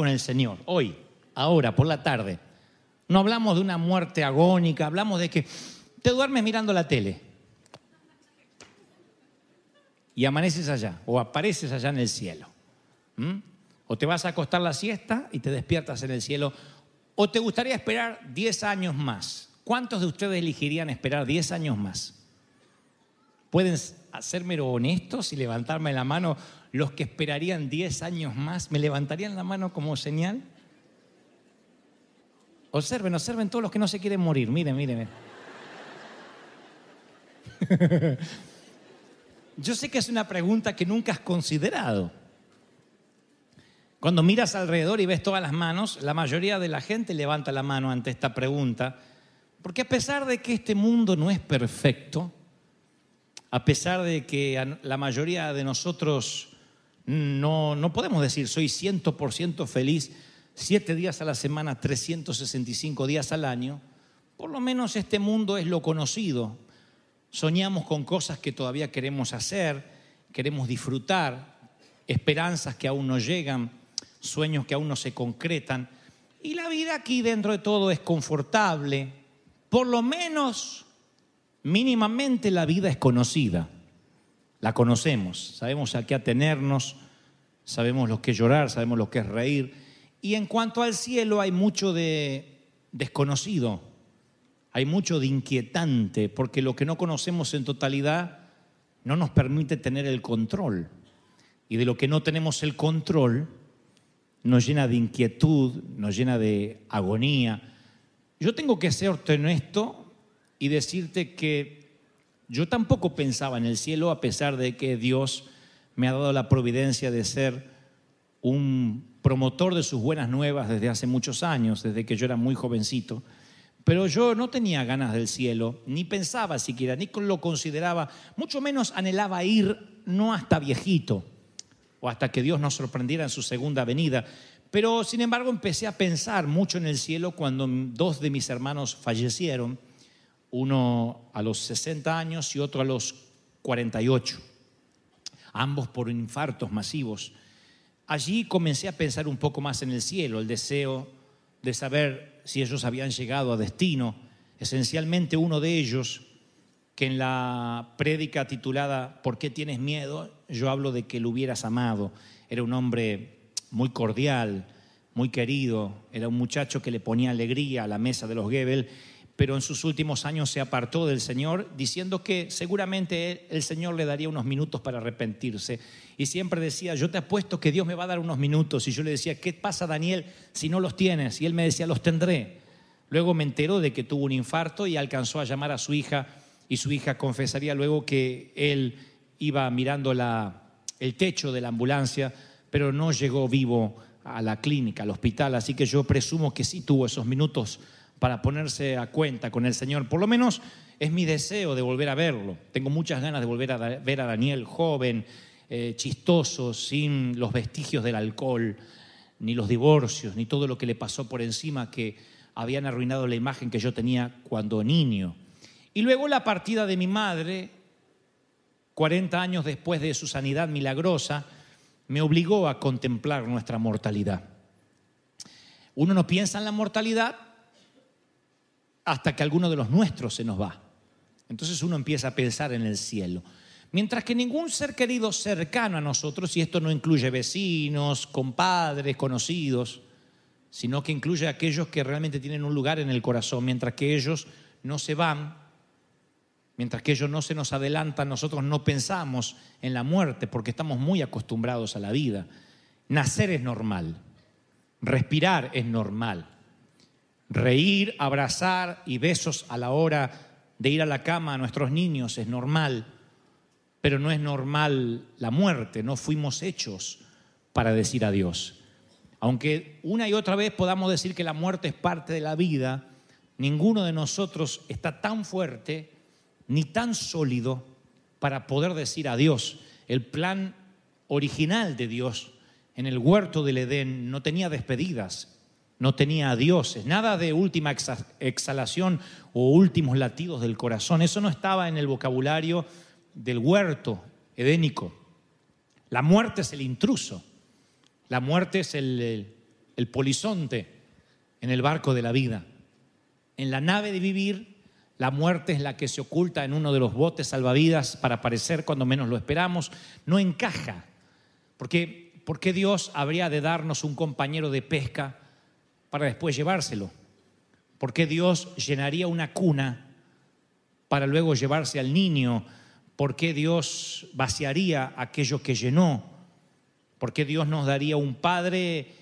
con el Señor, hoy, ahora, por la tarde, no hablamos de una muerte agónica, hablamos de que te duermes mirando la tele y amaneces allá o apareces allá en el cielo. ¿Mm? O te vas a acostar la siesta y te despiertas en el cielo. O te gustaría esperar 10 años más. ¿Cuántos de ustedes elegirían esperar 10 años más? ¿Pueden hacerme honestos y levantarme la mano los que esperarían 10 años más? ¿Me levantarían la mano como señal? Observen, observen todos los que no se quieren morir. Miren, miren. Yo sé que es una pregunta que nunca has considerado. Cuando miras alrededor y ves todas las manos, la mayoría de la gente levanta la mano ante esta pregunta, porque a pesar de que este mundo no es perfecto, a pesar de que la mayoría de nosotros no, no podemos decir soy 100% feliz siete días a la semana, 365 días al año, por lo menos este mundo es lo conocido. Soñamos con cosas que todavía queremos hacer, queremos disfrutar, esperanzas que aún no llegan, sueños que aún no se concretan. Y la vida aquí dentro de todo es confortable, por lo menos mínimamente la vida es conocida. La conocemos, sabemos a qué atenernos, sabemos lo que es llorar, sabemos lo que es reír. Y en cuanto al cielo hay mucho de desconocido, hay mucho de inquietante, porque lo que no conocemos en totalidad no nos permite tener el control. Y de lo que no tenemos el control nos llena de inquietud, nos llena de agonía. Yo tengo que ser honesto y decirte que yo tampoco pensaba en el cielo a pesar de que Dios me ha dado la providencia de ser un promotor de sus buenas nuevas desde hace muchos años, desde que yo era muy jovencito. Pero yo no tenía ganas del cielo, ni pensaba siquiera, ni lo consideraba, mucho menos anhelaba ir, no hasta viejito, o hasta que Dios nos sorprendiera en su segunda venida. Pero sin embargo empecé a pensar mucho en el cielo cuando dos de mis hermanos fallecieron, uno a los 60 años y otro a los 48, ambos por infartos masivos. Allí comencé a pensar un poco más en el cielo, el deseo de saber si ellos habían llegado a destino. Esencialmente uno de ellos, que en la prédica titulada ¿Por qué tienes miedo? yo hablo de que lo hubieras amado. Era un hombre muy cordial, muy querido, era un muchacho que le ponía alegría a la mesa de los Gebel pero en sus últimos años se apartó del Señor, diciendo que seguramente el Señor le daría unos minutos para arrepentirse. Y siempre decía, yo te apuesto que Dios me va a dar unos minutos. Y yo le decía, ¿qué pasa Daniel si no los tienes? Y él me decía, los tendré. Luego me enteró de que tuvo un infarto y alcanzó a llamar a su hija y su hija confesaría luego que él iba mirando el techo de la ambulancia, pero no llegó vivo a la clínica, al hospital. Así que yo presumo que sí tuvo esos minutos para ponerse a cuenta con el Señor. Por lo menos es mi deseo de volver a verlo. Tengo muchas ganas de volver a ver a Daniel joven, eh, chistoso, sin los vestigios del alcohol, ni los divorcios, ni todo lo que le pasó por encima que habían arruinado la imagen que yo tenía cuando niño. Y luego la partida de mi madre, 40 años después de su sanidad milagrosa, me obligó a contemplar nuestra mortalidad. Uno no piensa en la mortalidad hasta que alguno de los nuestros se nos va. Entonces uno empieza a pensar en el cielo. Mientras que ningún ser querido cercano a nosotros, y esto no incluye vecinos, compadres, conocidos, sino que incluye a aquellos que realmente tienen un lugar en el corazón, mientras que ellos no se van, mientras que ellos no se nos adelantan, nosotros no pensamos en la muerte porque estamos muy acostumbrados a la vida. Nacer es normal, respirar es normal, Reír, abrazar y besos a la hora de ir a la cama a nuestros niños es normal, pero no es normal la muerte, no fuimos hechos para decir adiós. Aunque una y otra vez podamos decir que la muerte es parte de la vida, ninguno de nosotros está tan fuerte ni tan sólido para poder decir adiós. El plan original de Dios en el huerto del Edén no tenía despedidas, no tenía dioses, nada de última exhalación o últimos latidos del corazón. Eso no estaba en el vocabulario del huerto edénico. La muerte es el intruso. La muerte es el, polizonte en el barco de la vida. En la nave de vivir, la muerte es la que se oculta en uno de los botes salvavidas para aparecer cuando menos lo esperamos. No encaja. Porque, ¿Por qué Dios habría de darnos un compañero de pesca para después llevárselo? ¿Por qué Dios llenaría una cuna para luego llevarse al niño? ¿Por qué Dios vaciaría aquello que llenó? ¿Por qué Dios nos daría un padre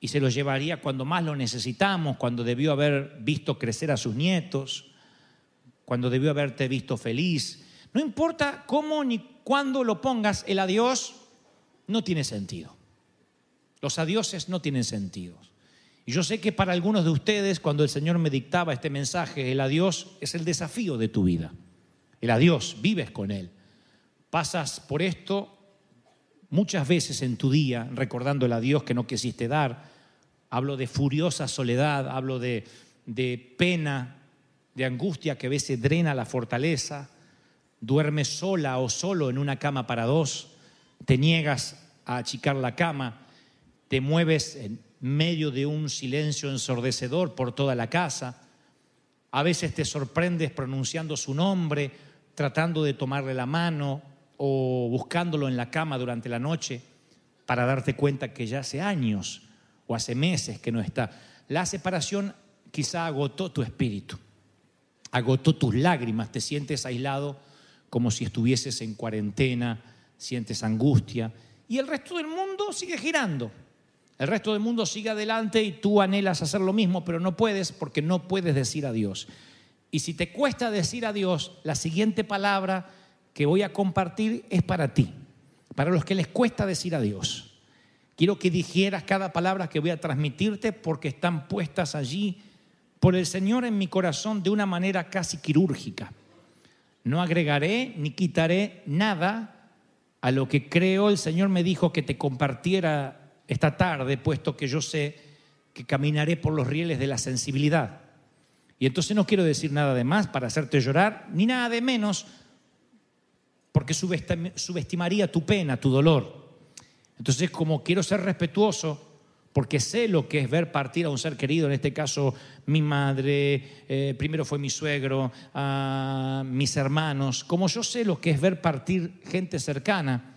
y se lo llevaría cuando más lo necesitamos, cuando debió haber visto crecer a sus nietos, cuando debió haberte visto feliz? No importa cómo ni cuándo lo pongas, el adiós no tiene sentido. Los adioses no tienen sentido. Y yo sé que para algunos de ustedes, cuando el Señor me dictaba este mensaje, el adiós es el desafío de tu vida. El adiós, vives con Él. Pasas por esto muchas veces en tu día, recordando el adiós que no quisiste dar. Hablo de furiosa soledad, hablo de, de pena, de angustia que a veces drena la fortaleza. Duermes sola o solo en una cama para dos. Te niegas a achicar la cama. Te mueves medio de un silencio ensordecedor por toda la casa. A veces te sorprendes pronunciando su nombre, tratando de tomarle la mano o buscándolo en la cama durante la noche para darte cuenta que ya hace años o hace meses que no está. La separación quizá agotó tu espíritu, agotó tus lágrimas, te sientes aislado como si estuvieses en cuarentena, sientes angustia y el resto del mundo sigue girando. El resto del mundo sigue adelante y tú anhelas hacer lo mismo, pero no puedes porque no puedes decir adiós. Y si te cuesta decir adiós, la siguiente palabra que voy a compartir es para ti, para los que les cuesta decir adiós. Quiero que dijeras cada palabra que voy a transmitirte porque están puestas allí por el Señor en mi corazón de una manera casi quirúrgica. No agregaré ni quitaré nada a lo que creo el Señor me dijo que te compartiera esta tarde, puesto que yo sé que caminaré por los rieles de la sensibilidad. Y entonces no quiero decir nada de más para hacerte llorar, ni nada de menos, porque subestimaría tu pena, tu dolor. Entonces, como quiero ser respetuoso, porque sé lo que es ver partir a un ser querido, en este caso mi madre, eh, primero fue mi suegro, mis hermanos, como yo sé lo que es ver partir gente cercana,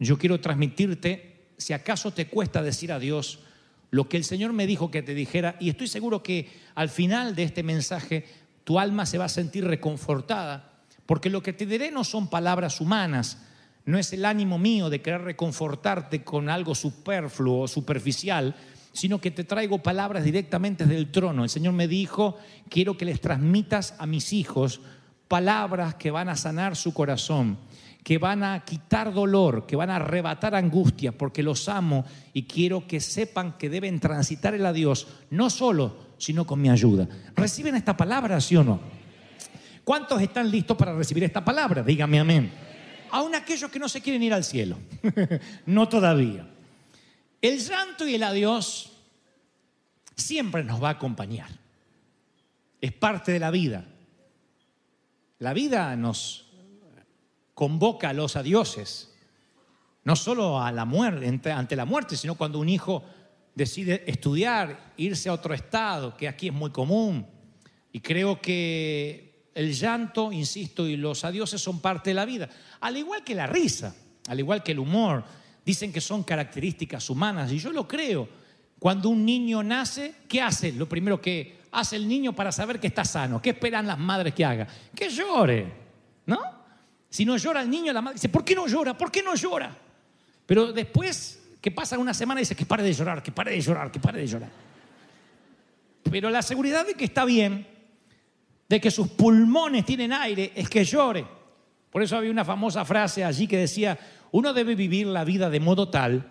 yo quiero transmitirte si acaso te cuesta decir a Dios lo que el Señor me dijo que te dijera, y estoy seguro que al final de este mensaje tu alma se va a sentir reconfortada, porque lo que te diré no son palabras humanas, no es el ánimo mío de querer reconfortarte con algo superfluo o superficial, sino que te traigo palabras directamente del trono. El Señor me dijo, quiero que les transmitas a mis hijos palabras que van a sanar su corazón que van a quitar dolor, que van a arrebatar angustia, porque los amo y quiero que sepan que deben transitar el adiós, no solo, sino con mi ayuda. ¿Reciben esta palabra, sí o no? ¿Cuántos están listos para recibir esta palabra? Dígame amén. Aún aquellos que no se quieren ir al cielo. no todavía. El llanto y el adiós siempre nos va a acompañar. Es parte de la vida. La vida nos convoca a los adioses, no solo a la muerte, ante la muerte, sino cuando un hijo decide estudiar, irse a otro estado, que aquí es muy común. Y creo que el llanto, insisto, y los adioses son parte de la vida, al igual que la risa, al igual que el humor. Dicen que son características humanas y yo lo creo. Cuando un niño nace, ¿qué hace? Lo primero que hace el niño para saber que está sano. ¿Qué esperan las madres que haga? Que llore, ¿no? Si no llora el niño, la madre dice, ¿por qué no llora? ¿Por qué no llora? Pero después que pasa una semana dice que pare de llorar, que pare de llorar, que pare de llorar. Pero la seguridad de que está bien, de que sus pulmones tienen aire, es que llore. Por eso había una famosa frase allí que decía, uno debe vivir la vida de modo tal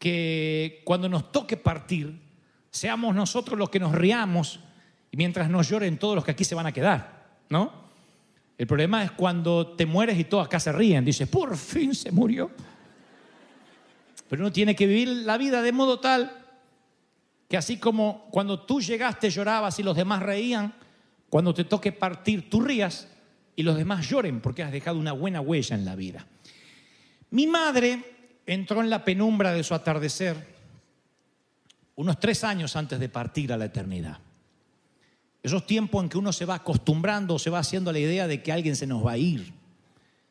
que cuando nos toque partir, seamos nosotros los que nos riamos y mientras nos lloren todos los que aquí se van a quedar, ¿no? El problema es cuando te mueres y todos acá se ríen. Dice, por fin se murió. Pero uno tiene que vivir la vida de modo tal que así como cuando tú llegaste llorabas y los demás reían, cuando te toque partir tú rías y los demás lloren porque has dejado una buena huella en la vida. Mi madre entró en la penumbra de su atardecer unos tres años antes de partir a la eternidad. Esos tiempos en que uno se va acostumbrando, se va haciendo la idea de que alguien se nos va a ir.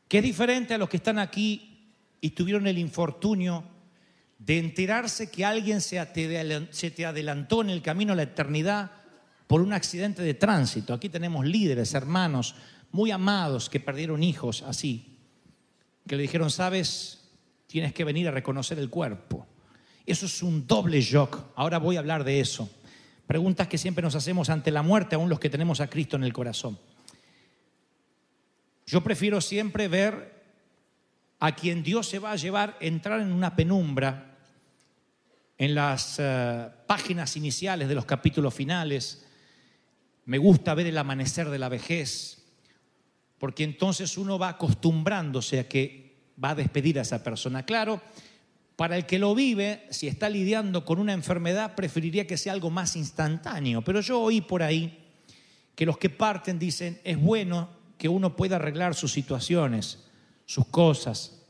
Que es diferente a los que están aquí y tuvieron el infortunio de enterarse que alguien se te adelantó en el camino a la eternidad por un accidente de tránsito. Aquí tenemos líderes, hermanos, muy amados que perdieron hijos así, que le dijeron, sabes, tienes que venir a reconocer el cuerpo. Eso es un doble shock. Ahora voy a hablar de eso. Preguntas que siempre nos hacemos ante la muerte, aún los que tenemos a Cristo en el corazón. Yo prefiero siempre ver a quien Dios se va a llevar entrar en una penumbra en las eh, páginas iniciales de los capítulos finales. Me gusta ver el amanecer de la vejez, porque entonces uno va acostumbrándose a que va a despedir a esa persona. Claro, para el que lo vive, si está lidiando con una enfermedad, preferiría que sea algo más instantáneo. Pero yo oí por ahí que los que parten dicen, es bueno que uno pueda arreglar sus situaciones, sus cosas,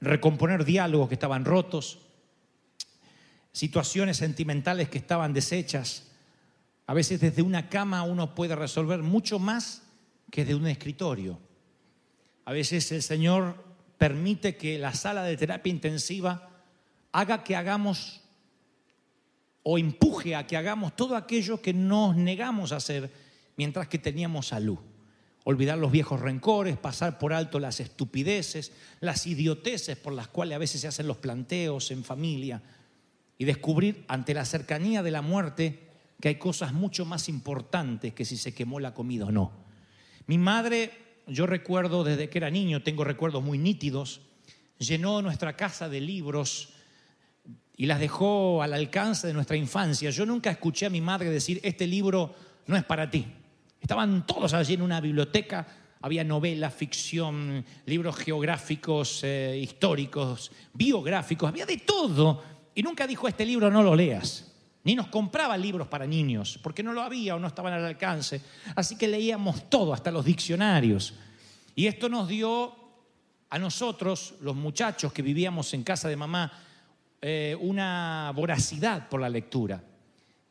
recomponer diálogos que estaban rotos, situaciones sentimentales que estaban deshechas. A veces desde una cama uno puede resolver mucho más que desde un escritorio. A veces el Señor permite que la sala de terapia intensiva haga que hagamos o empuje a que hagamos todo aquello que nos negamos a hacer mientras que teníamos salud. Olvidar los viejos rencores, pasar por alto las estupideces, las idioteces por las cuales a veces se hacen los planteos en familia y descubrir ante la cercanía de la muerte que hay cosas mucho más importantes que si se quemó la comida o no. Mi madre yo recuerdo desde que era niño, tengo recuerdos muy nítidos, llenó nuestra casa de libros y las dejó al alcance de nuestra infancia. Yo nunca escuché a mi madre decir, este libro no es para ti. Estaban todos allí en una biblioteca, había novela, ficción, libros geográficos, eh, históricos, biográficos, había de todo. Y nunca dijo, este libro no lo leas. Ni nos compraba libros para niños, porque no lo había o no estaban al alcance. Así que leíamos todo, hasta los diccionarios. Y esto nos dio a nosotros, los muchachos que vivíamos en casa de mamá, eh, una voracidad por la lectura.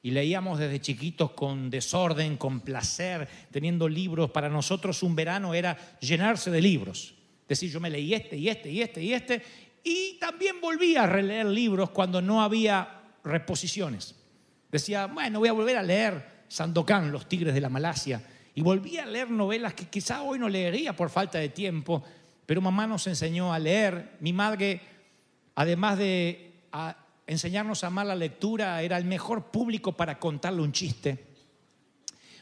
Y leíamos desde chiquitos con desorden, con placer, teniendo libros. Para nosotros un verano era llenarse de libros. Es decir, yo me leí este y este y este y este. Y también volví a releer libros cuando no había reposiciones. Decía, bueno, voy a volver a leer Sandokan, Los Tigres de la Malasia. Y volví a leer novelas que quizá hoy no leería por falta de tiempo, pero mamá nos enseñó a leer. Mi madre, además de enseñarnos a amar la lectura, era el mejor público para contarle un chiste,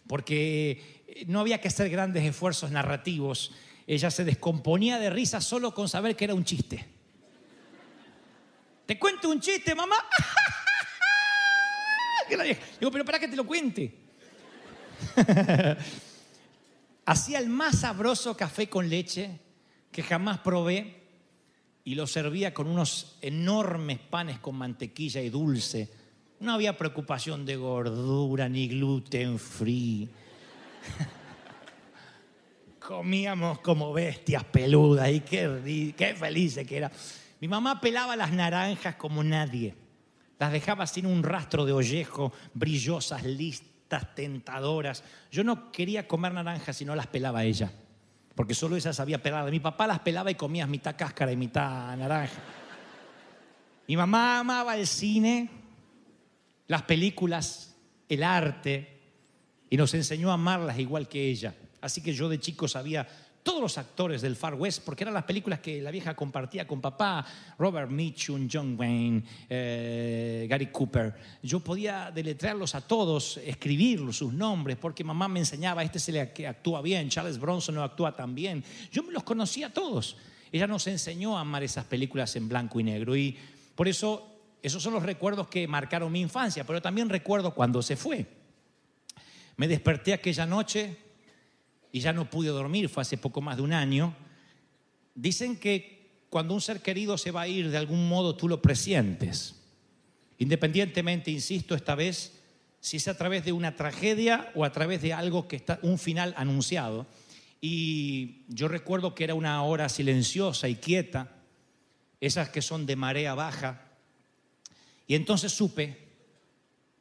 porque no había que hacer grandes esfuerzos narrativos. Ella se descomponía de risa solo con saber que era un chiste. ¿Te cuento un chiste, mamá? Digo, pero para que te lo cuente. Hacía el más sabroso café con leche que jamás probé y lo servía con unos enormes panes con mantequilla y dulce. No había preocupación de gordura ni gluten free. Comíamos como bestias peludas y qué, qué felices que era. Mi mamá pelaba las naranjas como nadie. Las dejaba sin un rastro de ollejo, brillosas, listas, tentadoras. Yo no quería comer naranjas si no las pelaba ella, porque solo ella sabía pelar. Mi papá las pelaba y comía mitad cáscara y mitad naranja. Mi mamá amaba el cine, las películas, el arte, y nos enseñó a amarlas igual que ella. Así que yo de chico sabía todos los actores del Far West, porque eran las películas que la vieja compartía con papá, Robert Mitchum, John Wayne, eh, Gary Cooper. Yo podía deletrearlos a todos, escribirlos, sus nombres, porque mamá me enseñaba, este se le actúa bien, Charles Bronson no actúa tan bien. Yo me los conocía a todos. Ella nos enseñó a amar esas películas en blanco y negro y por eso esos son los recuerdos que marcaron mi infancia, pero también recuerdo cuando se fue. Me desperté aquella noche y ya no pude dormir, fue hace poco más de un año, dicen que cuando un ser querido se va a ir, de algún modo tú lo presientes. Independientemente, insisto, esta vez, si es a través de una tragedia o a través de algo que está, un final anunciado. y yo recuerdo que era una hora silenciosa y quieta, esas que son de marea baja, y entonces supe,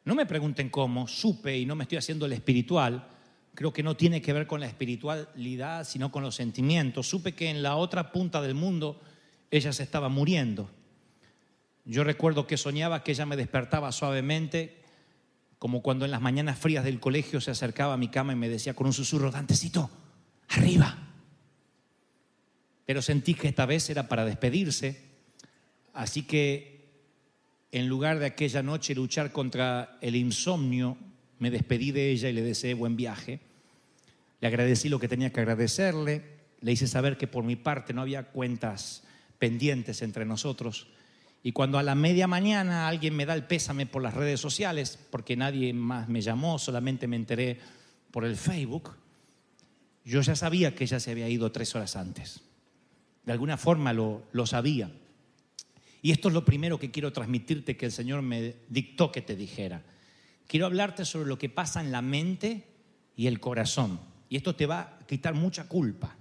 no me pregunten cómo, supe y no me estoy haciendo el espiritual, creo que no tiene que ver con la espiritualidad, sino con los sentimientos. Supe que en la otra punta del mundo ella se estaba muriendo. Yo recuerdo que soñaba que ella me despertaba suavemente, como cuando en las mañanas frías del colegio se acercaba a mi cama y me decía con un susurro, Dantecito, arriba. Pero sentí que esta vez era para despedirse, así que en lugar de aquella noche luchar contra el insomnio, me despedí de ella y le deseé buen viaje. Le agradecí lo que tenía que agradecerle, le hice saber que por mi parte no había cuentas pendientes entre nosotros. Y cuando a la media mañana alguien me da el pésame por las redes sociales, porque nadie más me llamó, solamente me enteré por el Facebook, yo ya sabía que ella se había ido tres horas antes. De alguna forma lo, lo sabía. Y esto es lo primero que quiero transmitirte que el Señor me dictó que te dijera. Quiero hablarte sobre lo que pasa en la mente y el corazón. Y esto te va a quitar mucha culpa,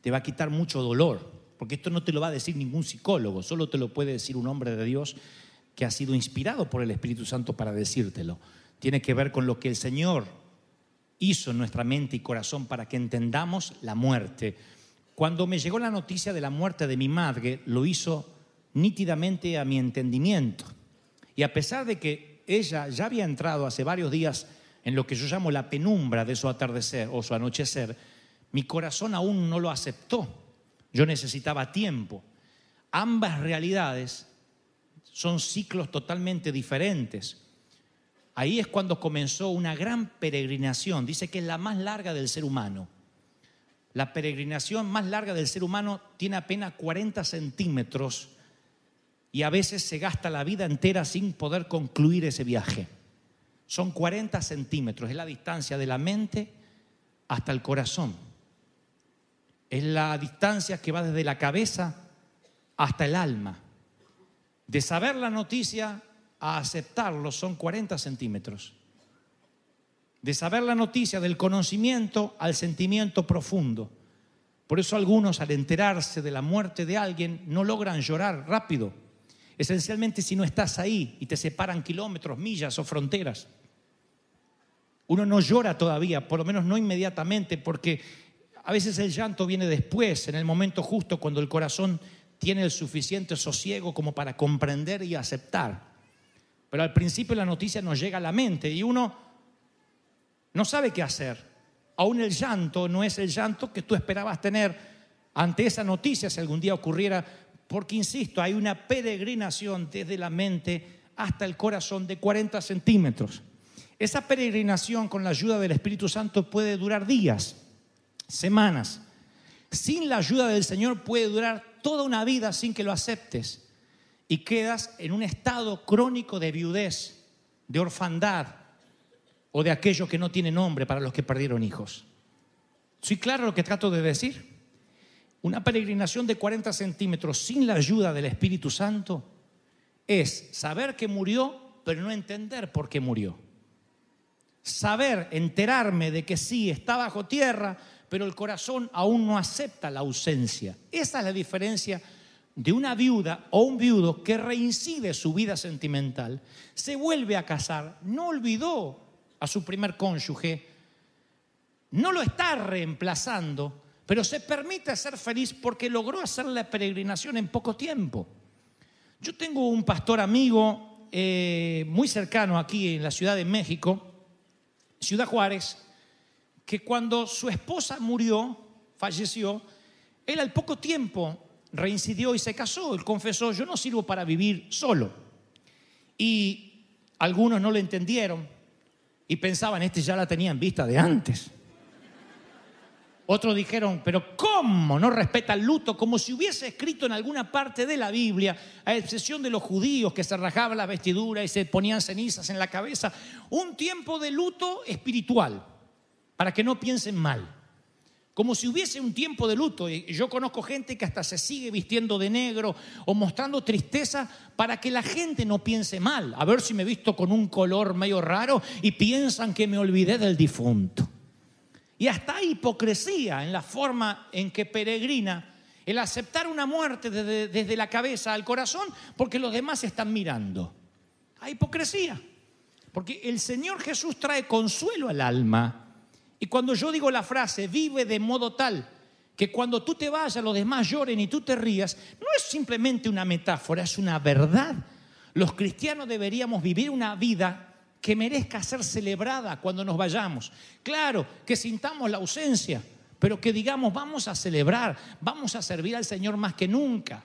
te va a quitar mucho dolor, porque esto no te lo va a decir ningún psicólogo, solo te lo puede decir un hombre de Dios que ha sido inspirado por el Espíritu Santo para decírtelo. Tiene que ver con lo que el Señor hizo en nuestra mente y corazón para que entendamos la muerte. Cuando me llegó la noticia de la muerte de mi madre, lo hizo nítidamente a mi entendimiento. Y a pesar de que ella ya había entrado hace varios días en lo que yo llamo la penumbra de su atardecer o su anochecer, mi corazón aún no lo aceptó. Yo necesitaba tiempo. Ambas realidades son ciclos totalmente diferentes. Ahí es cuando comenzó una gran peregrinación. Dice que es la más larga del ser humano. La peregrinación más larga del ser humano tiene apenas 40 centímetros y a veces se gasta la vida entera sin poder concluir ese viaje. Son 40 centímetros, es la distancia de la mente hasta el corazón. Es la distancia que va desde la cabeza hasta el alma. De saber la noticia a aceptarlo son 40 centímetros. De saber la noticia del conocimiento al sentimiento profundo. Por eso algunos al enterarse de la muerte de alguien no logran llorar rápido Esencialmente si no estás ahí y te separan kilómetros, millas o fronteras. Uno no llora todavía, por lo menos no inmediatamente, porque a veces el llanto viene después, en el momento justo, cuando el corazón tiene el suficiente sosiego como para comprender y aceptar. Pero al principio la noticia nos llega a la mente y uno no sabe qué hacer. Aún el llanto no es el llanto que tú esperabas tener ante esa noticia si algún día ocurriera porque, insisto, hay una peregrinación desde la mente hasta el corazón de 40 centímetros. Esa peregrinación con la ayuda del Espíritu Santo puede durar días, semanas. Sin la ayuda del Señor puede durar toda una vida sin que lo aceptes. Y quedas en un estado crónico de viudez, de orfandad o de aquello que no tiene nombre para los que perdieron hijos. ¿Soy claro lo que trato de decir? Una peregrinación de 40 centímetros sin la ayuda del Espíritu Santo es saber que murió, pero no entender por qué murió. Saber, enterarme de que sí, está bajo tierra, pero el corazón aún no acepta la ausencia. Esa es la diferencia de una viuda o un viudo que reincide su vida sentimental, se vuelve a casar, no olvidó a su primer cónyuge, no lo está reemplazando, pero se permite ser feliz porque logró hacer la peregrinación en poco tiempo. Yo tengo un pastor amigo eh, muy cercano aquí en la Ciudad de México, Ciudad Juárez, que cuando su esposa murió, falleció, él al poco tiempo reincidió y se casó. Él confesó, yo no sirvo para vivir solo. Y algunos no lo entendieron y pensaban, este ya la tenía en vista de antes. Otros dijeron, pero ¿cómo no respeta el luto? Como si hubiese escrito en alguna parte de la Biblia, a excepción de los judíos que se rajaban la vestidura y se ponían cenizas en la cabeza, un tiempo de luto espiritual, para que no piensen mal. Como si hubiese un tiempo de luto. Yo conozco gente que hasta se sigue vistiendo de negro o mostrando tristeza para que la gente no piense mal. A ver si me he visto con un color medio raro y piensan que me olvidé del difunto. Y hasta hipocresía en la forma en que peregrina el aceptar una muerte desde, desde la cabeza al corazón porque los demás están mirando. Hay hipocresía. Porque el Señor Jesús trae consuelo al alma. Y cuando yo digo la frase, vive de modo tal que cuando tú te vayas los demás lloren y tú te rías, no es simplemente una metáfora, es una verdad. Los cristianos deberíamos vivir una vida que merezca ser celebrada cuando nos vayamos. Claro, que sintamos la ausencia, pero que digamos, vamos a celebrar, vamos a servir al Señor más que nunca.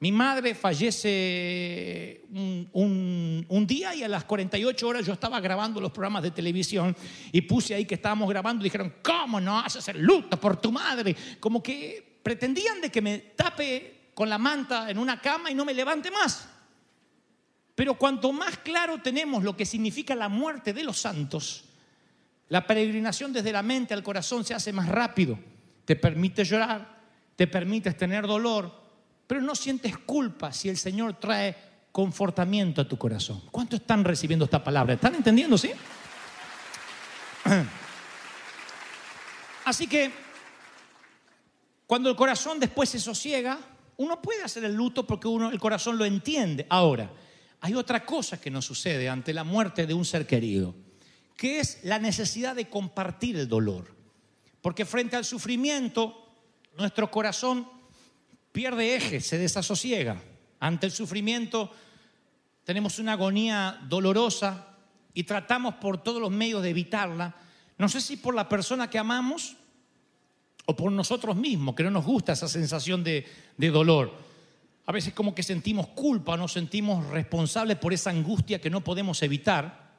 Mi madre fallece un, día y a las 48 horas yo estaba grabando los programas de televisión y puse ahí que estábamos grabando y dijeron, ¿cómo no haces el luto por tu madre? Como que pretendían de que me tape con la manta en una cama y no me levante más. Pero cuanto más claro tenemos lo que significa la muerte de los santos, la peregrinación desde la mente al corazón se hace más rápido. Te permite llorar, te permite tener dolor, pero no sientes culpa si el Señor trae confortamiento a tu corazón. ¿Cuántos están recibiendo esta palabra? ¿Están entendiendo, sí? Así que cuando el corazón después se sosiega, uno puede hacer el luto porque uno el corazón lo entiende. Ahora, hay otra cosa que nos sucede ante la muerte de un ser querido, que es la necesidad de compartir el dolor. Porque frente al sufrimiento, nuestro corazón pierde eje, se desasosiega. Ante el sufrimiento tenemos una agonía dolorosa y tratamos por todos los medios de evitarla. No sé si por la persona que amamos o por nosotros mismos, que no nos gusta esa sensación de, de dolor. A veces como que sentimos culpa, nos sentimos responsables por esa angustia que no podemos evitar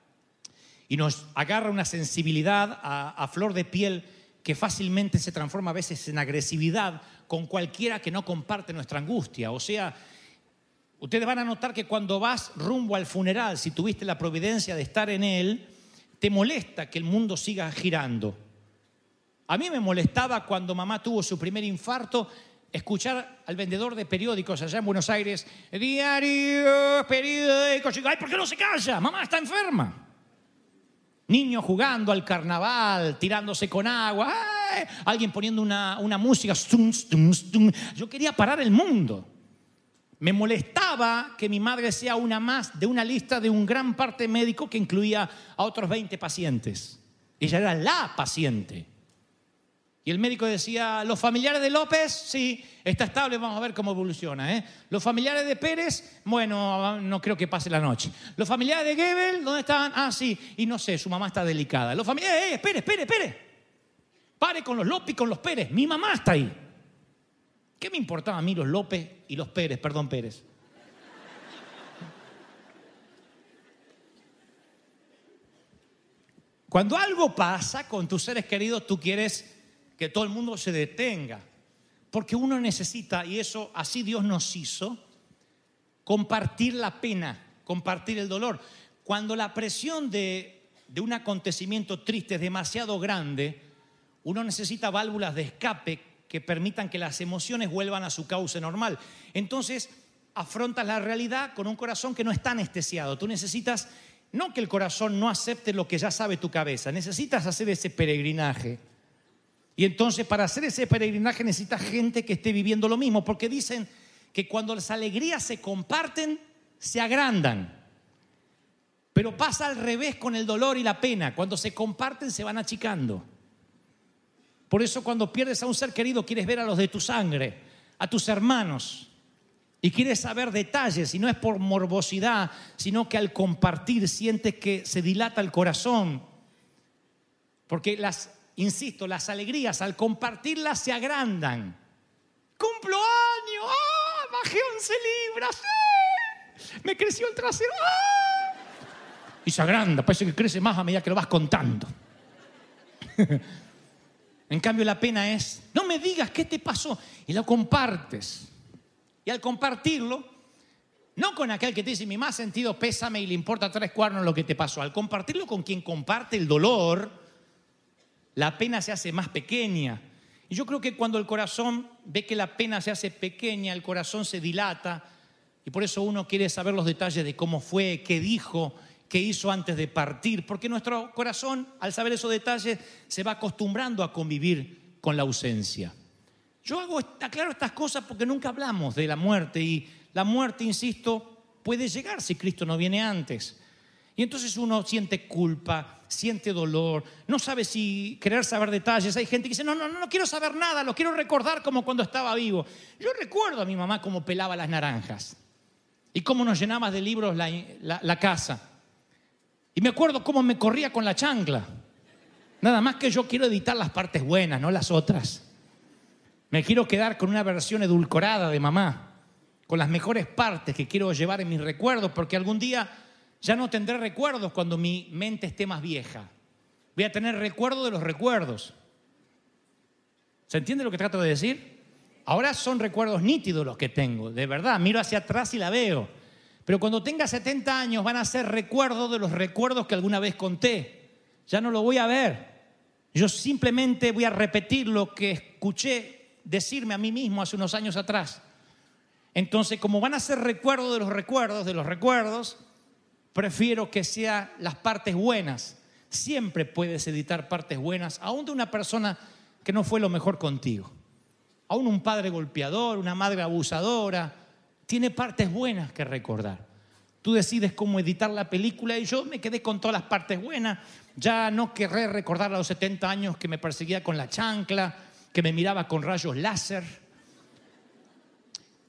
y nos agarra una sensibilidad a, flor de piel que fácilmente se transforma a veces en agresividad con cualquiera que no comparte nuestra angustia. O sea, ustedes van a notar que cuando vas rumbo al funeral, si tuviste la providencia de estar en él, te molesta que el mundo siga girando. A mí me molestaba cuando mamá tuvo su primer infarto escuchar al vendedor de periódicos allá en Buenos Aires, diario, periódicos, ay, ¿por qué no se calla? Mamá está enferma. Niños jugando al carnaval, tirándose con agua, alguien poniendo una, música. Yo quería parar el mundo. Me molestaba que mi madre sea una más de una lista de un gran parte médico que incluía a otros 20 pacientes. Ella era la paciente. Y el médico decía, los familiares de López, sí, está estable, vamos a ver cómo evoluciona. ¿eh? Los familiares de Pérez, bueno, no creo que pase la noche. Los familiares de Gebel, ¿dónde están? Ah, sí, y no sé, su mamá está delicada. Los familiares, eh, espere, espere, espere. Pare con los López y con los Pérez, mi mamá está ahí. ¿Qué me importaba a mí los López y los Pérez, perdón, Pérez? Cuando algo pasa con tus seres queridos, tú quieres que todo el mundo se detenga, porque uno necesita, y eso así Dios nos hizo, compartir la pena, compartir el dolor. Cuando la presión de, de un acontecimiento triste es demasiado grande, uno necesita válvulas de escape que permitan que las emociones vuelvan a su cauce normal. Entonces, afrontas la realidad con un corazón que no está anestesiado. Tú necesitas, no que el corazón no acepte lo que ya sabe tu cabeza, necesitas hacer ese peregrinaje y entonces para hacer ese peregrinaje necesita gente que esté viviendo lo mismo, porque dicen que cuando las alegrías se comparten, se agrandan. Pero pasa al revés con el dolor y la pena. Cuando se comparten, se van achicando. Por eso cuando pierdes a un ser querido, quieres ver a los de tu sangre, a tus hermanos. Y quieres saber detalles, y no es por morbosidad, sino que al compartir sientes que se dilata el corazón. Porque las insisto, las alegrías al compartirlas se agrandan. ¡Cumplo año! ¡Ah! Bajé 11 libras. Me creció el trasero. ¡Ah! Y se agranda, parece que crece más a medida que lo vas contando. en cambio, la pena es, no me digas qué te pasó. Y lo compartes. Y al compartirlo, no con aquel que te dice, mi más sentido pésame y le importa tres cuernos lo que te pasó. Al compartirlo con quien comparte el dolor, la pena se hace más pequeña. Y yo creo que cuando el corazón ve que la pena se hace pequeña, el corazón se dilata y por eso uno quiere saber los detalles de cómo fue, qué dijo, que hizo antes de partir, porque nuestro corazón, al saber esos detalles, se va acostumbrando a convivir con la ausencia. Yo hago, aclaro estas cosas porque nunca hablamos de la muerte y la muerte, insisto, puede llegar si Cristo no viene antes. Y entonces uno siente culpa, siente dolor, no sabe si querer saber detalles. Hay gente que dice, no, no, no, no quiero saber nada, lo quiero recordar como cuando estaba vivo. Yo recuerdo a mi mamá cómo pelaba las naranjas y cómo nos llenaba de libros la, la casa. Y me acuerdo cómo me corría con la chancla. Nada más que yo quiero editar las partes buenas, no las otras. Me quiero quedar con una versión edulcorada de mamá, con las mejores partes que quiero llevar en mis recuerdos, porque algún día ya no tendré recuerdos cuando mi mente esté más vieja. Voy a tener recuerdo de los recuerdos. ¿Se entiende lo que trato de decir? Ahora son recuerdos nítidos los que tengo, de verdad. Miro hacia atrás y la veo. Pero cuando tenga 70 años van a ser recuerdos de los recuerdos que alguna vez conté. Ya no lo voy a ver. Yo simplemente voy a repetir lo que escuché decirme a mí mismo hace unos años atrás. Entonces, como van a ser recuerdos de los recuerdos, de los recuerdos, prefiero que sean las partes buenas. Siempre puedes editar partes buenas, aún de una persona que no fue lo mejor contigo. Aún un padre golpeador, una madre abusadora, tiene partes buenas que recordar. Tú decides cómo editar la película y yo me quedé con todas las partes buenas. Ya no querré recordar a los 70 años que me perseguía con la chancla, que me miraba con rayos láser,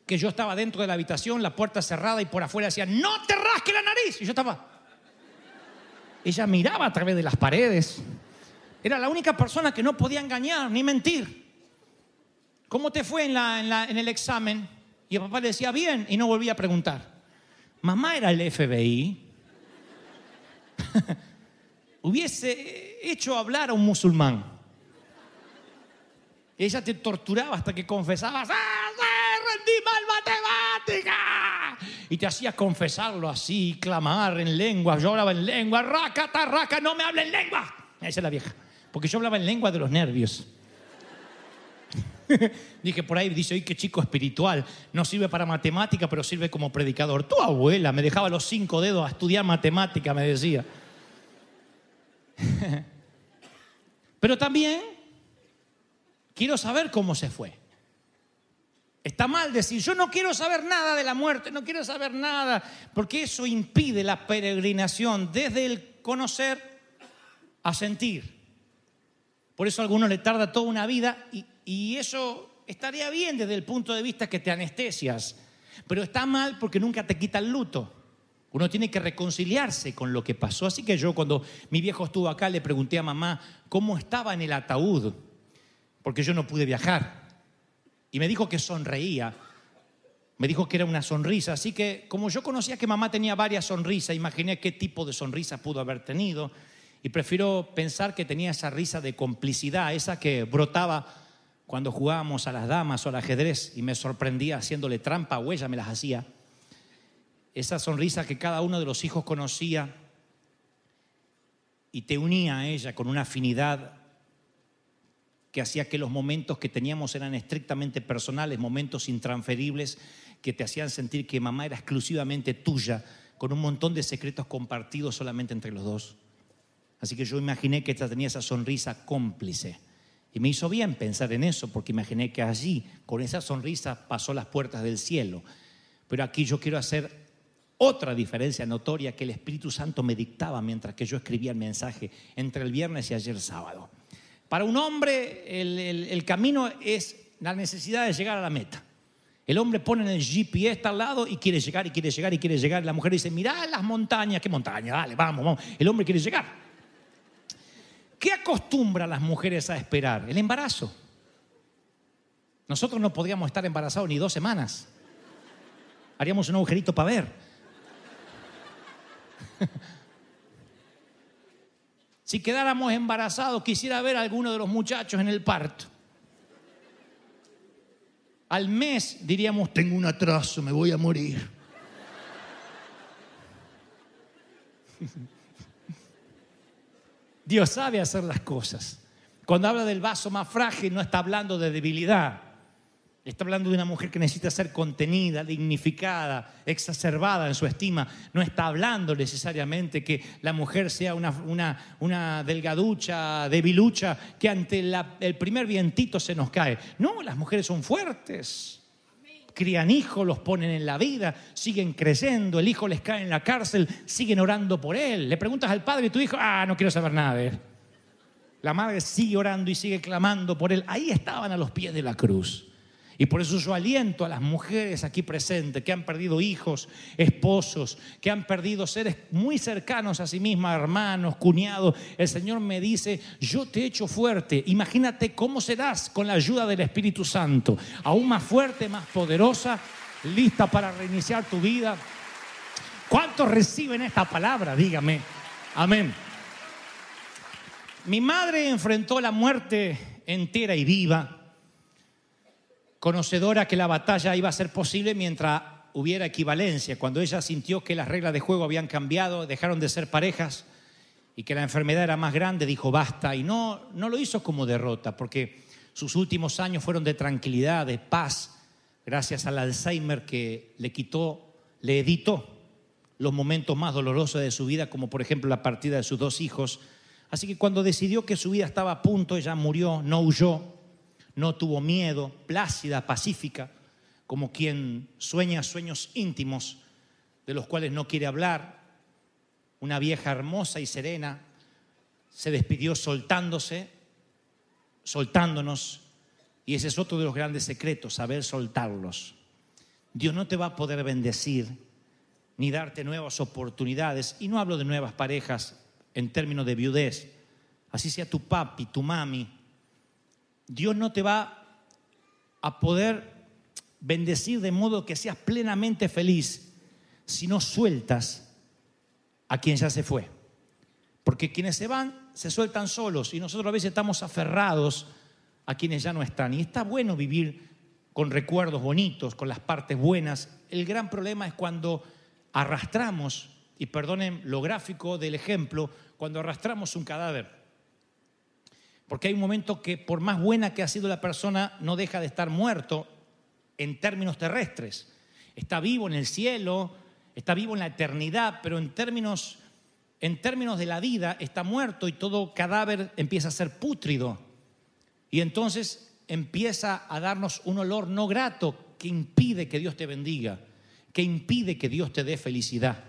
que yo estaba dentro de la habitación, la puerta cerrada y por afuera decía, no te rasque la nariz. Y yo estaba... Ella miraba a través de las paredes. Era la única persona que no podía engañar ni mentir. ¿Cómo te fue en, el examen? Y el papá le decía, bien, y no volvía a preguntar. Mamá era el FBI. Hubiese hecho hablar a un musulmán. Ella te torturaba hasta que confesabas, ¡Ah, rendí mal matemática! Y te hacía confesarlo así, clamar en lengua. Yo hablaba en lengua, raca, tarraca, no me hable en lengua. Esa es la vieja. Porque yo hablaba en lengua de los nervios. Dije por ahí, dice, oye, qué chico espiritual. No sirve para matemática, pero sirve como predicador. Tu abuela me dejaba los cinco dedos a estudiar matemática, me decía. pero también quiero saber cómo se fue. Está mal decir, yo no quiero saber nada de la muerte, no quiero saber nada, porque eso impide la peregrinación desde el conocer a sentir. Por eso a algunos le tarda toda una vida y, y eso estaría bien desde el punto de vista que te anestesias, pero está mal porque nunca te quita el luto. Uno tiene que reconciliarse con lo que pasó. Así que yo cuando mi viejo estuvo acá le pregunté a mamá cómo estaba en el ataúd, porque yo no pude viajar. Y me dijo que sonreía. Me dijo que era una sonrisa. Así que como yo conocía que mamá tenía varias sonrisas, imaginé qué tipo de sonrisa pudo haber tenido. Y prefiero pensar que tenía esa risa de complicidad, esa que brotaba cuando jugábamos a las damas o al ajedrez y me sorprendía haciéndole trampa o ella me las hacía. Esa sonrisa que cada uno de los hijos conocía y te unía a ella con una afinidad que hacía que los momentos que teníamos eran estrictamente personales, momentos intransferibles que te hacían sentir que mamá era exclusivamente tuya, con un montón de secretos compartidos solamente entre los dos. Así que yo imaginé que ella tenía esa sonrisa cómplice y me hizo bien pensar en eso, porque imaginé que allí, con esa sonrisa, pasó las puertas del cielo. Pero aquí yo quiero hacer otra diferencia notoria que el Espíritu Santo me dictaba mientras que yo escribía el mensaje entre el viernes y ayer sábado. Para un hombre el, camino es la necesidad de llegar a la meta. El hombre pone en el GPS al lado y quiere llegar y quiere llegar y quiere llegar. La mujer dice, mirá las montañas, ¿qué montaña? Dale, vamos, vamos. El hombre quiere llegar. ¿Qué acostumbra a las mujeres a esperar? El embarazo. Nosotros no podríamos estar embarazados ni dos semanas. Haríamos un agujerito para ver. Si quedáramos embarazados, quisiera ver a alguno de los muchachos en el parto. Al mes diríamos, tengo un atraso, me voy a morir. Dios sabe hacer las cosas. Cuando habla del vaso más frágil no está hablando de debilidad. Está hablando de una mujer que necesita ser contenida, dignificada, exacerbada en su estima. No está hablando necesariamente que la mujer sea una, una, una delgaducha, debilucha, que ante el primer vientito se nos cae. No, las mujeres son fuertes. Crían hijos, los ponen en la vida, siguen creciendo, el hijo les cae en la cárcel, siguen orando por él. Le preguntas al padre y tu hijo, ah, no quiero saber nada de él. La madre sigue orando y sigue clamando por él. Ahí estaban a los pies de la cruz. Y por eso yo aliento a las mujeres aquí presentes que han perdido hijos, esposos, que han perdido seres muy cercanos a sí mismas, hermanos, cuñados. El Señor me dice, yo te he hecho fuerte. Imagínate cómo serás con la ayuda del Espíritu Santo. Aún más fuerte, más poderosa, lista para reiniciar tu vida. ¿Cuántos reciben esta palabra? Dígame. Amén. Mi madre enfrentó la muerte entera y viva conocedora que la batalla iba a ser posible mientras hubiera equivalencia, cuando ella sintió que las reglas de juego habían cambiado, dejaron de ser parejas y que la enfermedad era más grande, dijo basta y no, no lo hizo como derrota, porque sus últimos años fueron de tranquilidad, de paz, gracias al Alzheimer que le quitó, le editó los momentos más dolorosos de su vida, como por ejemplo la partida de sus dos hijos. Así que cuando decidió que su vida estaba a punto, ella murió, no huyó, no tuvo miedo, plácida, pacífica, como quien sueña sueños íntimos de los cuales no quiere hablar. Una vieja hermosa y serena se despidió soltándose, soltándonos, y ese es otro de los grandes secretos, saber soltarlos. Dios no te va a poder bendecir ni darte nuevas oportunidades, y no hablo de nuevas parejas en términos de viudez, así sea tu papi, tu mami, Dios no te va a poder bendecir de modo que seas plenamente feliz si no sueltas a quien ya se fue. Porque quienes se van se sueltan solos y nosotros a veces estamos aferrados a quienes ya no están. Y está bueno vivir con recuerdos bonitos, con las partes buenas. El gran problema es cuando arrastramos, y perdonen lo gráfico del ejemplo, cuando arrastramos un cadáver. Porque hay un momento que por más buena que ha sido la persona, no deja de estar muerto en términos terrestres. Está vivo en el cielo, está vivo en la eternidad, pero en términos, en términos de la vida está muerto y todo cadáver empieza a ser pútrido. Y entonces empieza a darnos un olor no grato que impide que Dios te bendiga, que impide que Dios te dé felicidad,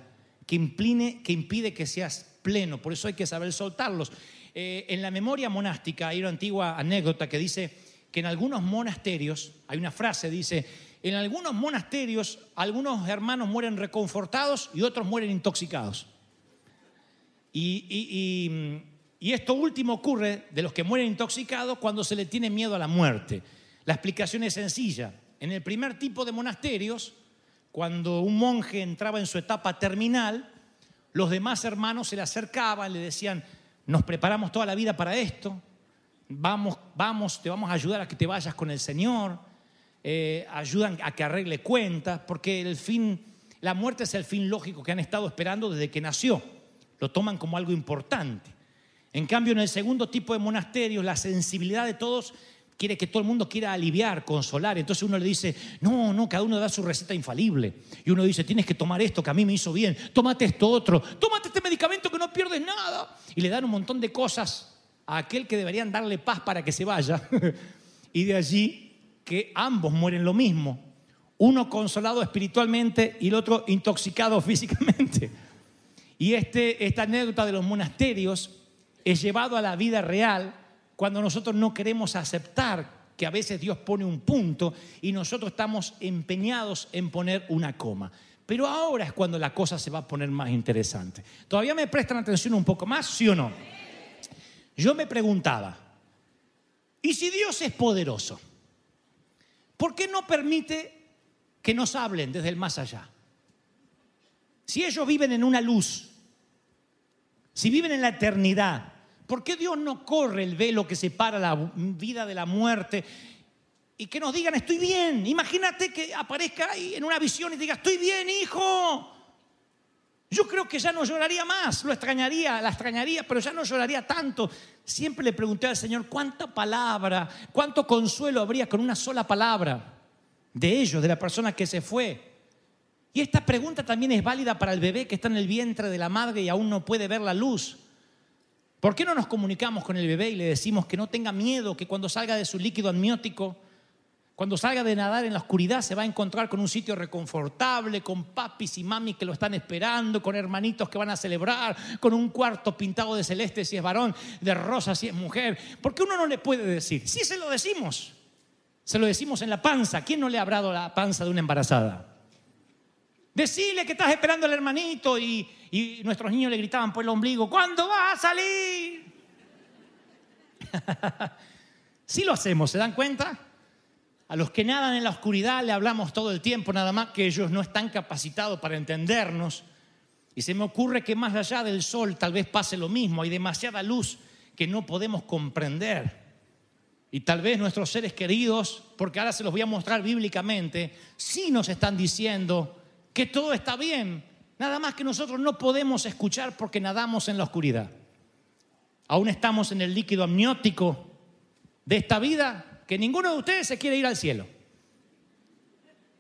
que impide, que impide que seas pleno. Por eso hay que saber soltarlos. Eh, en la memoria monástica hay una antigua anécdota que dice que en algunos monasterios, hay una frase, dice, en algunos monasterios algunos hermanos mueren reconfortados y otros mueren intoxicados. Y, y, esto último ocurre de los que mueren intoxicados cuando se le tiene miedo a la muerte. La explicación es sencilla. En el primer tipo de monasterios, cuando un monje entraba en su etapa terminal, los demás hermanos se le acercaban, le decían, nos preparamos toda la vida para esto, vamos, vamos, te vamos a ayudar a que te vayas con el Señor, eh, ayudan a que arregle cuentas, porque el fin, la muerte es el fin lógico que han estado esperando desde que nació, lo toman como algo importante. En cambio, en el segundo tipo de monasterios, la sensibilidad de todos quiere que todo el mundo quiera aliviar, consolar. Entonces uno le dice, no, no, cada uno da su receta infalible. Y uno dice, tienes que tomar esto que a mí me hizo bien, tómate esto otro, tómate este medicamento que no pierdes nada. Y le dan un montón de cosas a aquel que deberían darle paz para que se vaya. y de allí que ambos mueren lo mismo. Uno consolado espiritualmente y el otro intoxicado físicamente. Y este, esta anécdota de los monasterios es llevado a la vida real cuando nosotros no queremos aceptar que a veces Dios pone un punto y nosotros estamos empeñados en poner una coma. Pero ahora es cuando la cosa se va a poner más interesante. ¿Todavía me prestan atención un poco más, sí o no? Yo me preguntaba, ¿y si Dios es poderoso? ¿Por qué no permite que nos hablen desde el más allá? Si ellos viven en una luz, si viven en la eternidad, ¿Por qué Dios no corre el velo que separa la vida de la muerte? Y que nos digan, estoy bien. Imagínate que aparezca ahí en una visión y diga, estoy bien, hijo. Yo creo que ya no lloraría más, lo extrañaría, la extrañaría, pero ya no lloraría tanto. Siempre le pregunté al Señor, ¿cuánta palabra, cuánto consuelo habría con una sola palabra? de ellos, de la persona que se fue. Y esta pregunta también es válida para el bebé que está en el vientre de la madre y aún no puede ver la luz. ¿Por qué no nos comunicamos con el bebé y le decimos que no tenga miedo, que cuando salga de su líquido amniótico, cuando salga de nadar en la oscuridad se va a encontrar con un sitio reconfortable, con papis y mamis que lo están esperando, con hermanitos que van a celebrar, con un cuarto pintado de celeste si es varón, de rosa si es mujer. Porque uno no le puede decir, sí se lo decimos, se lo decimos en la panza. ¿Quién no le ha hablado la panza de una embarazada? Decile que estás esperando al hermanito y, nuestros niños le gritaban por el ombligo, ¿cuándo va a salir? sí lo hacemos, ¿se dan cuenta? A los que nadan en la oscuridad le hablamos todo el tiempo, nada más que ellos no están capacitados para entendernos. Y se me ocurre que más allá del sol tal vez pase lo mismo, hay demasiada luz que no podemos comprender. Y tal vez nuestros seres queridos, porque ahora se los voy a mostrar bíblicamente, sí nos están diciendo que todo está bien, nada más que nosotros no podemos escuchar porque nadamos en la oscuridad. Aún estamos en el líquido amniótico de esta vida que ninguno de ustedes se quiere ir al cielo.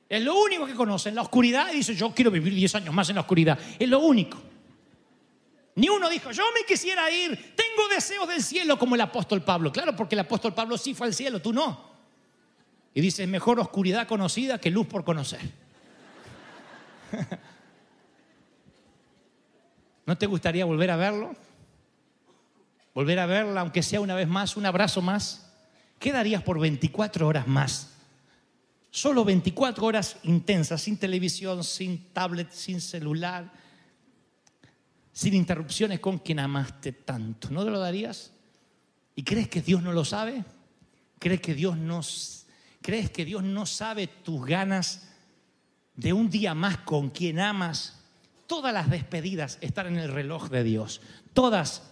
Es lo único que conocen, la oscuridad, y dice, yo quiero vivir 10 años más en la oscuridad. Es lo único. Ni uno dijo, yo me quisiera ir, tengo deseos del cielo como el apóstol Pablo. Claro, porque el apóstol Pablo sí fue al cielo, tú no. Y dice, mejor oscuridad conocida que luz por conocer. ¿No te gustaría volver a verlo? Volver a verla, aunque sea una vez más, un abrazo más. ¿Qué darías por 24 horas más? Solo 24 horas intensas, sin televisión, sin tablet, sin celular, sin interrupciones con quien amaste tanto. ¿No te lo darías? ¿Y crees que Dios no lo sabe? ¿Crees que Dios no, crees que Dios no sabe tus ganas de un día más con quien amas? Todas las despedidas están en el reloj de Dios. Todas.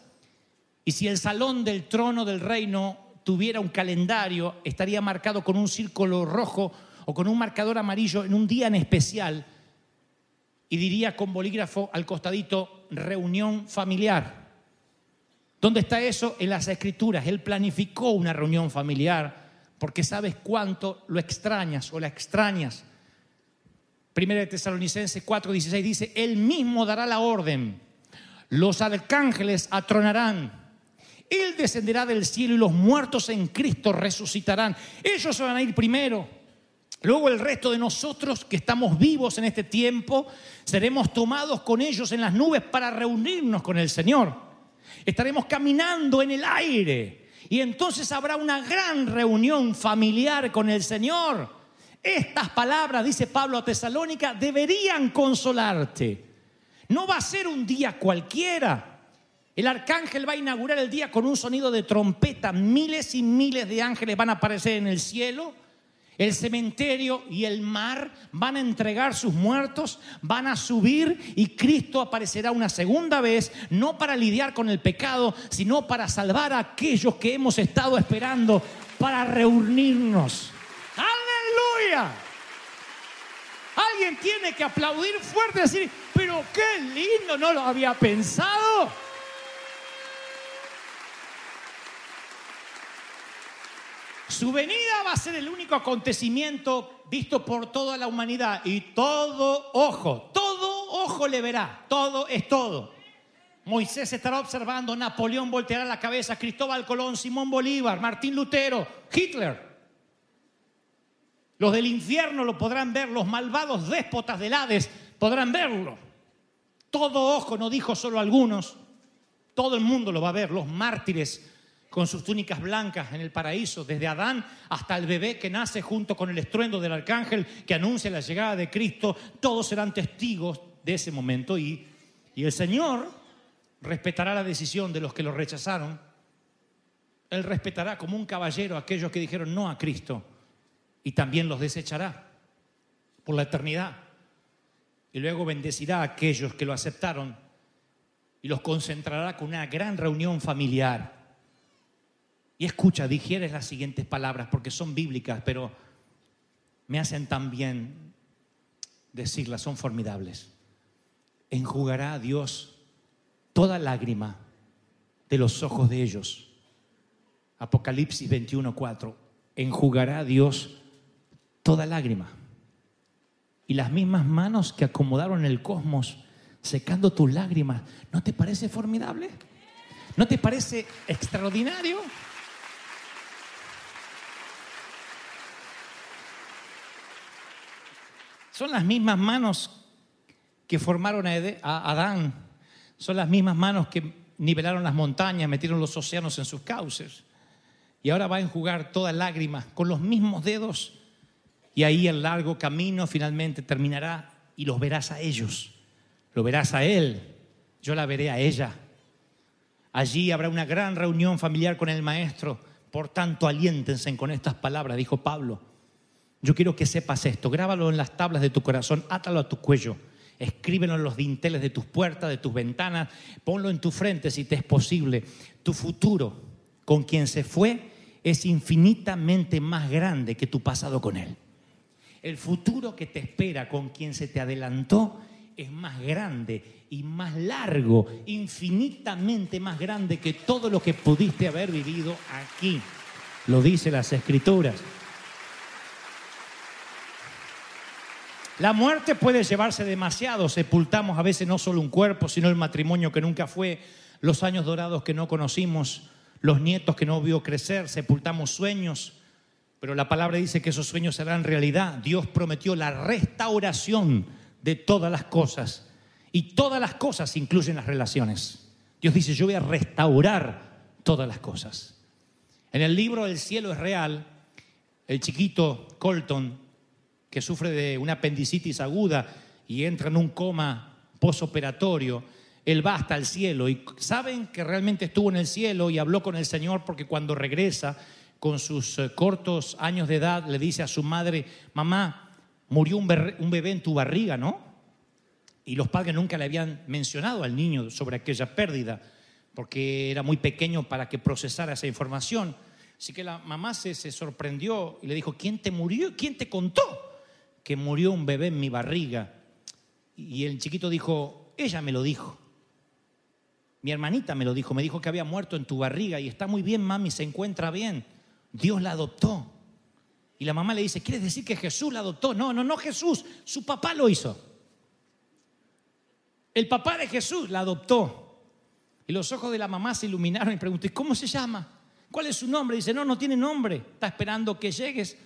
Y si el salón del trono del reino tuviera un calendario, estaría marcado con un círculo rojo o con un marcador amarillo en un día en especial y diría con bolígrafo al costadito reunión familiar. ¿Dónde está eso? En las escrituras. Él planificó una reunión familiar porque sabes cuánto lo extrañas o la extrañas. Primera de Tesalonicenses 4:16 dice, Él mismo dará la orden. Los arcángeles atronarán él descenderá del cielo y los muertos en Cristo resucitarán. Ellos van a ir primero. Luego el resto de nosotros que estamos vivos en este tiempo, seremos tomados con ellos en las nubes para reunirnos con el Señor. Estaremos caminando en el aire y entonces habrá una gran reunión familiar con el Señor. Estas palabras, dice Pablo a Tesalónica, deberían consolarte. No va a ser un día cualquiera. El arcángel va a inaugurar el día con un sonido de trompeta. Miles y miles de ángeles van a aparecer en el cielo. El cementerio y el mar van a entregar sus muertos, van a subir y Cristo aparecerá una segunda vez, no para lidiar con el pecado, sino para salvar a aquellos que hemos estado esperando para reunirnos. Aleluya. Alguien tiene que aplaudir fuerte y decir, pero qué lindo, no lo había pensado. Su venida va a ser el único acontecimiento visto por toda la humanidad y todo ojo, todo ojo le verá, todo es todo. Moisés estará observando, Napoleón volteará la cabeza, Cristóbal Colón, Simón Bolívar, Martín Lutero, Hitler. Los del infierno lo podrán ver, los malvados déspotas del Hades podrán verlo. Todo ojo, no dijo solo algunos, todo el mundo lo va a ver, los mártires con sus túnicas blancas en el paraíso, desde Adán hasta el bebé que nace junto con el estruendo del arcángel que anuncia la llegada de Cristo, todos serán testigos de ese momento y, y el Señor respetará la decisión de los que lo rechazaron. Él respetará como un caballero a aquellos que dijeron no a Cristo y también los desechará por la eternidad. Y luego bendecirá a aquellos que lo aceptaron y los concentrará con una gran reunión familiar y escucha, digieres las siguientes palabras porque son bíblicas, pero me hacen tan bien decirlas, son formidables. Enjugará a Dios toda lágrima de los ojos de ellos. Apocalipsis 21:4. Enjugará a Dios toda lágrima. Y las mismas manos que acomodaron el cosmos, secando tus lágrimas, ¿no te parece formidable? ¿No te parece extraordinario? Son las mismas manos que formaron a Adán, son las mismas manos que nivelaron las montañas, metieron los océanos en sus cauces. Y ahora va a enjugar toda lágrima con los mismos dedos. Y ahí el largo camino finalmente terminará y los verás a ellos. Lo verás a él, yo la veré a ella. Allí habrá una gran reunión familiar con el maestro. Por tanto, aliéntense con estas palabras, dijo Pablo. Yo quiero que sepas esto, grábalo en las tablas de tu corazón, átalo a tu cuello escríbelo en los dinteles de tus puertas, de tus ventanas, ponlo en tu frente si te es posible. Tu futuro con quien se fue es infinitamente más grande que tu pasado con él. El futuro que te espera con quien se te adelantó es más grande y más largo, infinitamente más grande que todo lo que pudiste haber vivido aquí. Lo dice las escrituras. La muerte puede llevarse demasiado. Sepultamos a veces no solo un cuerpo, sino el matrimonio que nunca fue, los años dorados que no conocimos, los nietos que no vio crecer, sepultamos sueños. Pero la palabra dice que esos sueños serán realidad. Dios prometió la restauración de todas las cosas. Y todas las cosas incluyen las relaciones. Dios dice, yo voy a restaurar todas las cosas. En el libro El cielo es real, el chiquito Colton que sufre de una apendicitis aguda y entra en un coma posoperatorio, él va hasta el cielo y saben que realmente estuvo en el cielo y habló con el Señor porque cuando regresa con sus eh, cortos años de edad le dice a su madre, mamá, murió un, bebé en tu barriga, ¿no? Y los padres nunca le habían mencionado al niño sobre aquella pérdida porque era muy pequeño para que procesara esa información. Así que la mamá se, se sorprendió y le dijo, ¿quién te murió? ¿Quién te contó? que murió un bebé en mi barriga. Y el chiquito dijo, ella me lo dijo. Mi hermanita me lo dijo, me dijo que había muerto en tu barriga y está muy bien, mami, se encuentra bien. Dios la adoptó. Y la mamá le dice, ¿quieres decir que Jesús la adoptó? No, no, no Jesús, su papá lo hizo. El papá de Jesús la adoptó. Y los ojos de la mamá se iluminaron y pregunté, ¿cómo se llama? ¿Cuál es su nombre? Dice, no, no tiene nombre. Está esperando que llegues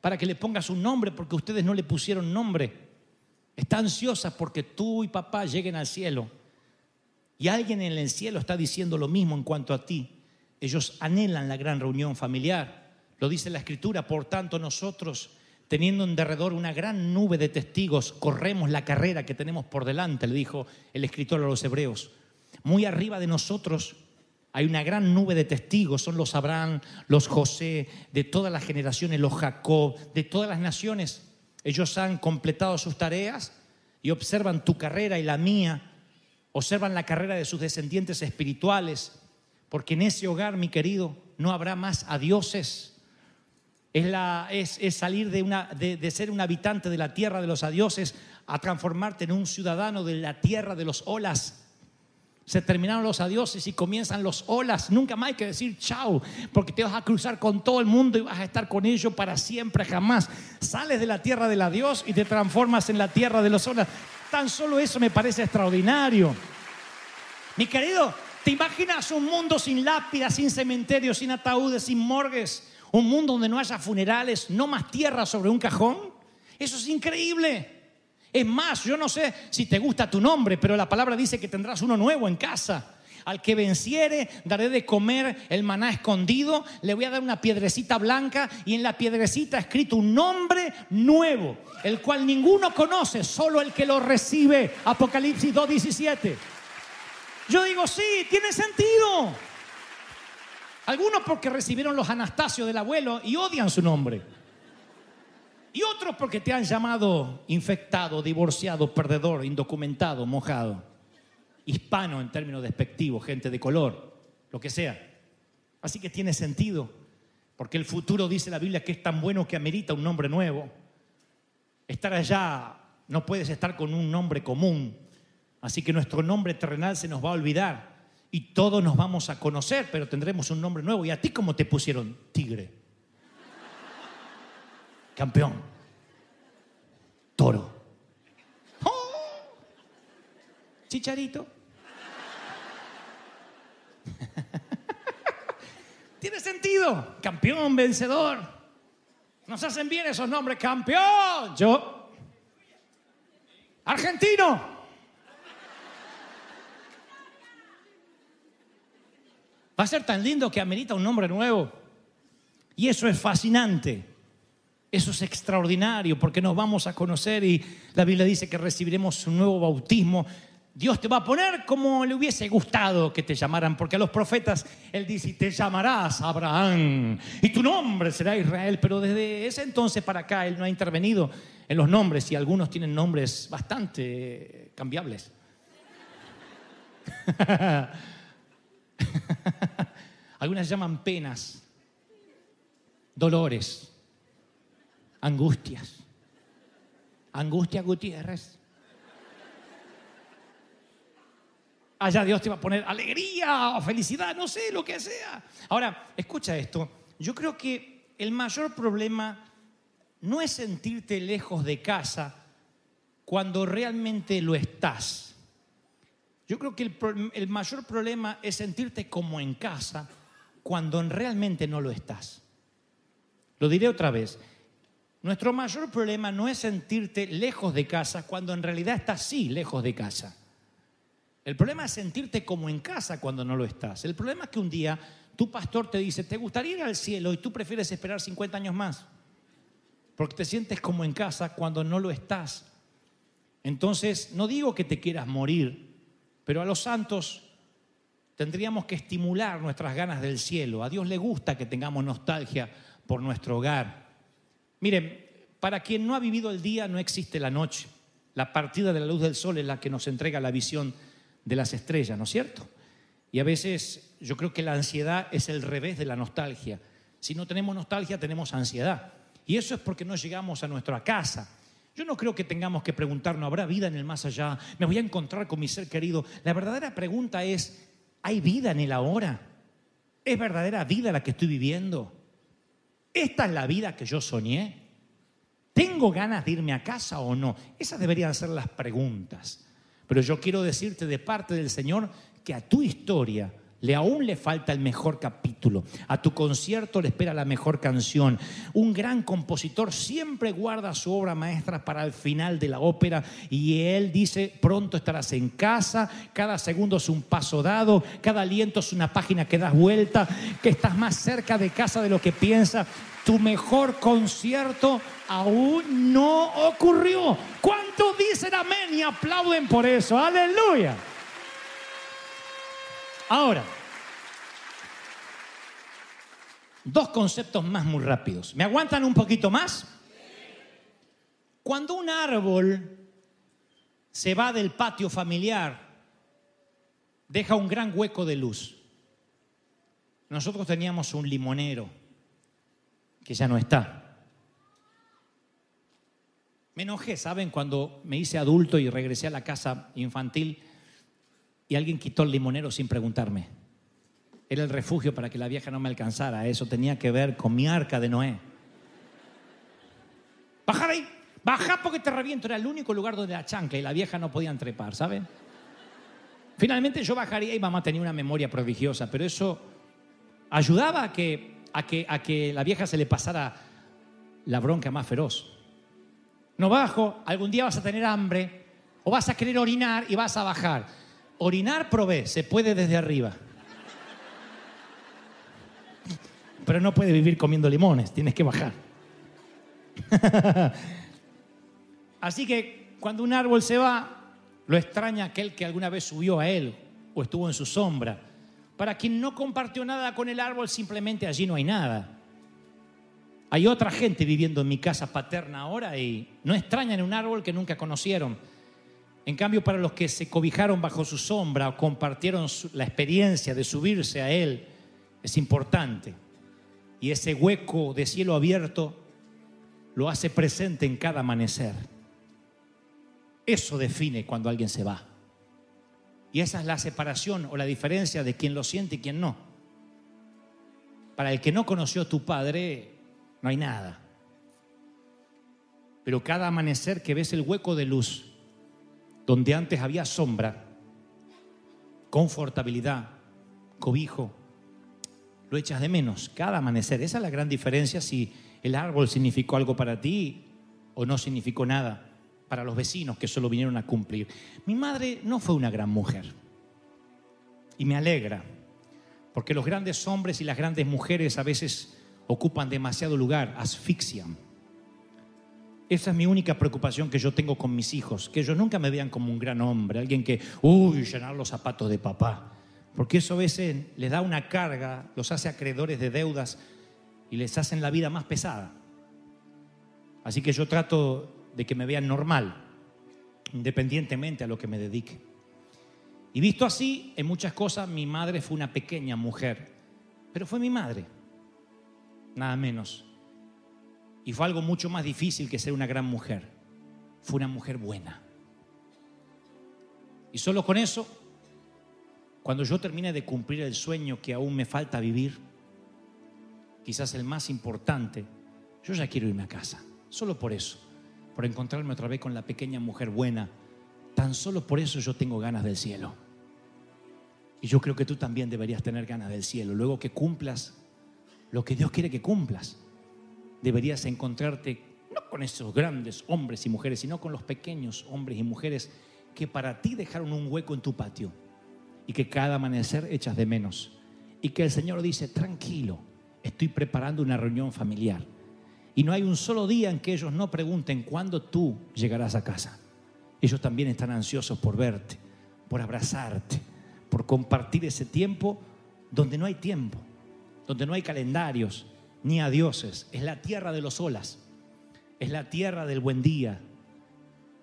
para que le pongas un nombre porque ustedes no le pusieron nombre. Está ansiosa porque tú y papá lleguen al cielo. Y alguien en el cielo está diciendo lo mismo en cuanto a ti. Ellos anhelan la gran reunión familiar. Lo dice la escritura. Por tanto, nosotros, teniendo en derredor una gran nube de testigos, corremos la carrera que tenemos por delante, le dijo el escritor a los hebreos. Muy arriba de nosotros hay una gran nube de testigos, son los Abraham, los José, de todas las generaciones, los Jacob, de todas las naciones. Ellos han completado sus tareas y observan tu carrera y la mía, observan la carrera de sus descendientes espirituales, porque en ese hogar, mi querido, no habrá más adioses. Es, la, es, salir de, una, de ser un habitante de la tierra de los adioses a transformarte en un ciudadano de la tierra de los olas se terminaron los adioses y comienzan los olas. Nunca más hay que decir chao, porque te vas a cruzar con todo el mundo y vas a estar con ellos para siempre, jamás. Sales de la tierra del adiós y te transformas en la tierra de los olas. Tan solo eso me parece extraordinario. Mi querido, ¿te imaginas un mundo sin lápidas, sin cementerios, sin ataúdes, sin morgues? Un mundo donde no haya funerales, no más tierra sobre un cajón. Eso es increíble. Es más, yo no sé si te gusta tu nombre, pero la palabra dice que tendrás uno nuevo en casa. Al que venciere, daré de comer el maná escondido, le voy a dar una piedrecita blanca y en la piedrecita escrito un nombre nuevo, el cual ninguno conoce, solo el que lo recibe. Apocalipsis 2.17. Yo digo, sí, tiene sentido. Algunos porque recibieron los Anastasios del abuelo y odian su nombre. Y otros porque te han llamado infectado, divorciado, perdedor, indocumentado, mojado. Hispano en términos despectivos, gente de color, lo que sea. Así que tiene sentido, porque el futuro dice la Biblia que es tan bueno que amerita un nombre nuevo. Estar allá no puedes estar con un nombre común, así que nuestro nombre terrenal se nos va a olvidar y todos nos vamos a conocer, pero tendremos un nombre nuevo. ¿Y a ti cómo te pusieron? Tigre. campeón. Toro. ¡Oh! Chicharito. Tiene sentido. Campeón, vencedor. Nos hacen bien esos nombres. Campeón. Yo. Argentino. Va a ser tan lindo que amerita un nombre nuevo. Y eso es fascinante. Eso es extraordinario porque nos vamos a conocer y la Biblia dice que recibiremos un nuevo bautismo. Dios te va a poner como le hubiese gustado que te llamaran, porque a los profetas Él dice, te llamarás Abraham y tu nombre será Israel, pero desde ese entonces para acá Él no ha intervenido en los nombres y algunos tienen nombres bastante cambiables. Algunas llaman penas, dolores, angustias. Angustia Gutiérrez. Allá Dios te va a poner alegría o felicidad, no sé, lo que sea. Ahora, escucha esto. Yo creo que el mayor problema no es sentirte lejos de casa cuando realmente lo estás. Yo creo que el, mayor problema es sentirte como en casa cuando realmente no lo estás. Lo diré otra vez. Nuestro mayor problema no es sentirte lejos de casa cuando en realidad estás sí lejos de casa. El problema es sentirte como en casa cuando no lo estás. El problema es que un día tu pastor te dice, ¿te gustaría ir al cielo y tú prefieres esperar 50 años más? Porque te sientes como en casa cuando no lo estás. Entonces, no digo que te quieras morir, pero a los santos tendríamos que estimular nuestras ganas del cielo. A Dios le gusta que tengamos nostalgia por nuestro hogar. Miren, para quien no ha vivido el día no existe la noche. La partida de la luz del sol es la que nos entrega la visión de las estrellas, ¿no es cierto? Y a veces yo creo que la ansiedad es el revés de la nostalgia. Si no tenemos nostalgia, tenemos ansiedad. Y eso es porque no llegamos a nuestra casa. Yo no creo que tengamos que preguntarnos, ¿habrá vida en el más allá? ¿Me voy a encontrar con mi ser querido? La verdadera pregunta es, ¿hay vida en el ahora? ¿Es verdadera vida la que estoy viviendo? ¿Esta es la vida que yo soñé? ¿Tengo ganas de irme a casa o no? Esas deberían ser las preguntas. Pero yo quiero decirte de parte del Señor que a tu historia le aún le falta el mejor capítulo. A tu concierto le espera la mejor canción. Un gran compositor siempre guarda su obra maestra para el final de la ópera y él dice, pronto estarás en casa, cada segundo es un paso dado, cada aliento es una página que das vuelta, que estás más cerca de casa de lo que piensas. Tu mejor concierto aún no ocurrió. ¿Cuántos dicen amén y aplauden por eso? Aleluya. Ahora, dos conceptos más muy rápidos. ¿Me aguantan un poquito más? Cuando un árbol se va del patio familiar, deja un gran hueco de luz. Nosotros teníamos un limonero que ya no está. Me enojé, ¿saben? Cuando me hice adulto y regresé a la casa infantil, y alguien quitó el limonero sin preguntarme. Era el refugio para que la vieja no me alcanzara. Eso tenía que ver con mi arca de Noé. Baja ahí, baja porque te reviento. Era el único lugar donde la chancla y la vieja no podían trepar, ¿saben? Finalmente yo bajaría y mamá tenía una memoria prodigiosa, pero eso ayudaba a que, a que, a que la vieja se le pasara la bronca más feroz. No bajo, algún día vas a tener hambre o vas a querer orinar y vas a bajar. Orinar probé, se puede desde arriba. Pero no puede vivir comiendo limones, tienes que bajar. Así que cuando un árbol se va, lo extraña aquel que alguna vez subió a él o estuvo en su sombra. Para quien no compartió nada con el árbol, simplemente allí no hay nada. Hay otra gente viviendo en mi casa paterna ahora y no extrañan un árbol que nunca conocieron en cambio, para los que se cobijaron bajo su sombra o compartieron la experiencia de subirse a Él, es importante. Y ese hueco de cielo abierto lo hace presente en cada amanecer. Eso define cuando alguien se va. Y esa es la separación o la diferencia de quien lo siente y quien no. Para el que no conoció a tu padre, no hay nada. Pero cada amanecer que ves el hueco de luz, donde antes había sombra, confortabilidad, cobijo, lo echas de menos cada amanecer. Esa es la gran diferencia si el árbol significó algo para ti o no significó nada para los vecinos que solo vinieron a cumplir. Mi madre no fue una gran mujer y me alegra, porque los grandes hombres y las grandes mujeres a veces ocupan demasiado lugar, asfixian. Esa es mi única preocupación que yo tengo con mis hijos, que ellos nunca me vean como un gran hombre, alguien que, uy, llenar los zapatos de papá, porque eso a veces les da una carga, los hace acreedores de deudas y les hacen la vida más pesada. Así que yo trato de que me vean normal, independientemente a lo que me dedique. Y visto así, en muchas cosas mi madre fue una pequeña mujer, pero fue mi madre, nada menos. Y fue algo mucho más difícil que ser una gran mujer. Fue una mujer buena. Y solo con eso, cuando yo termine de cumplir el sueño que aún me falta vivir, quizás el más importante, yo ya quiero irme a casa. Solo por eso, por encontrarme otra vez con la pequeña mujer buena Tan solo por eso yo tengo ganas del cielo. Y yo creo que tú también deberías tener ganas del cielo. Luego que cumplas lo que Dios quiere que cumplas, deberías encontrarte no con esos grandes hombres y mujeres, sino con los pequeños hombres y mujeres que para ti dejaron un hueco en tu patio y que cada amanecer echas de menos. Y que el Señor dice, tranquilo, estoy preparando una reunión familiar. Y no hay un solo día en que ellos no pregunten cuándo tú llegarás a casa. Ellos también están ansiosos por verte, por abrazarte, por compartir ese tiempo donde no hay tiempo, donde no hay calendarios ni adioses. Es la tierra de los olas, es la tierra del buen día,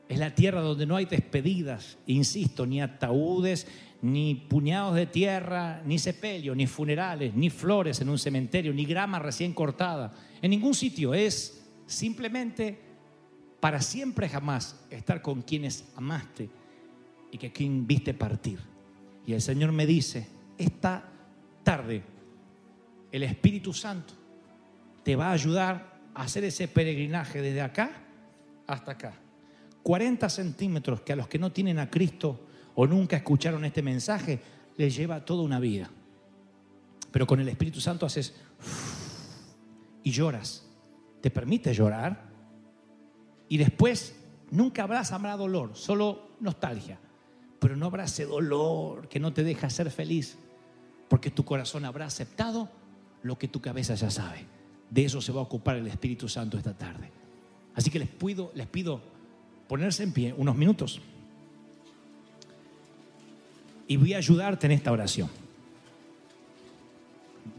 es la tierra donde no hay despedidas, insisto, ni ataúdes, ni puñados de tierra, ni sepelio, ni funerales, ni flores en un cementerio, ni grama recién cortada. En ningún sitio es simplemente para siempre jamás estar con quienes amaste y que quien viste partir. Y el Señor me dice, esta tarde el Espíritu Santo te va a ayudar a hacer ese peregrinaje desde acá hasta acá. 40 centímetros que a los que no tienen a Cristo o nunca escucharon este mensaje, les lleva toda una vida. Pero con el Espíritu Santo haces y lloras. ¿Te permite llorar? Y después nunca habrá, habrá dolor, solo nostalgia. Pero no habrá ese dolor que no te deja ser feliz, porque tu corazón habrá aceptado lo que tu cabeza ya sabe. De eso se va a ocupar el Espíritu Santo esta tarde. Así que les pido, les pido ponerse en pie unos minutos. Y voy a ayudarte en esta oración.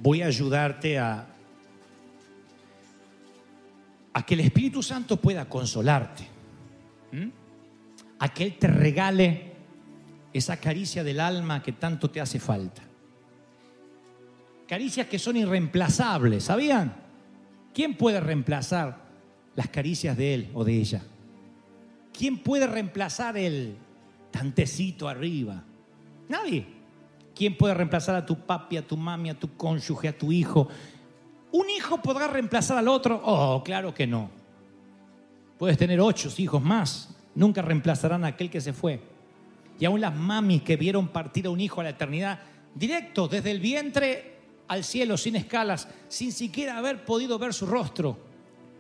Voy a ayudarte a que el Espíritu Santo pueda consolarte, a que Él te regale esa caricia del alma que tanto te hace falta. Caricias que son irreemplazables, ¿sabían? ¿Quién puede reemplazar las caricias de Él o de ella? ¿Quién puede reemplazar el tantecito arriba? Nadie. ¿Quién puede reemplazar a tu papi, a tu mami, a tu cónyuge, a tu hijo? ¿Un hijo podrá reemplazar al otro? Oh, claro que no. Puedes tener ocho hijos más, nunca reemplazarán a aquel que se fue. Y aún las mamis que vieron partir a un hijo a la eternidad, directo, desde el vientre al cielo, sin escalas, sin siquiera haber podido ver su rostro,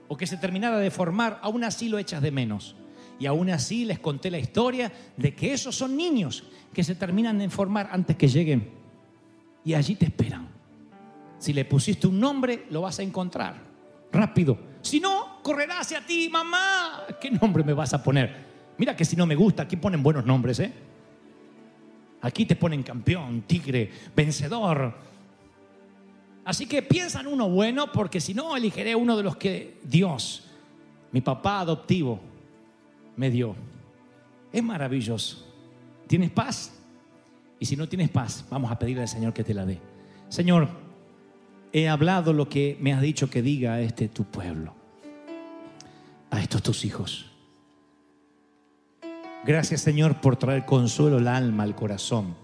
o que se terminara de formar, aún así lo echas de menos. Y aún así les conté la historia de que esos son niños que se terminan de formar antes que lleguen. Y allí te esperan. Si le pusiste un nombre, lo vas a encontrar rápido. Si no, correrá hacia ti, mamá. ¿Qué nombre me vas a poner? Mira que si no me gusta, aquí ponen buenos nombres, ¿eh? Aquí te ponen campeón, tigre, vencedor. Así que piensa en uno bueno, porque si no, elegiré uno de los que Dios, mi papá adoptivo, me dio. Es maravilloso. ¿Tienes paz? Y si no tienes paz, vamos a pedirle al Señor que te la dé. Señor, he hablado lo que me has dicho que diga a este tu pueblo, a estos tus hijos. Gracias Señor por traer consuelo al alma, al corazón,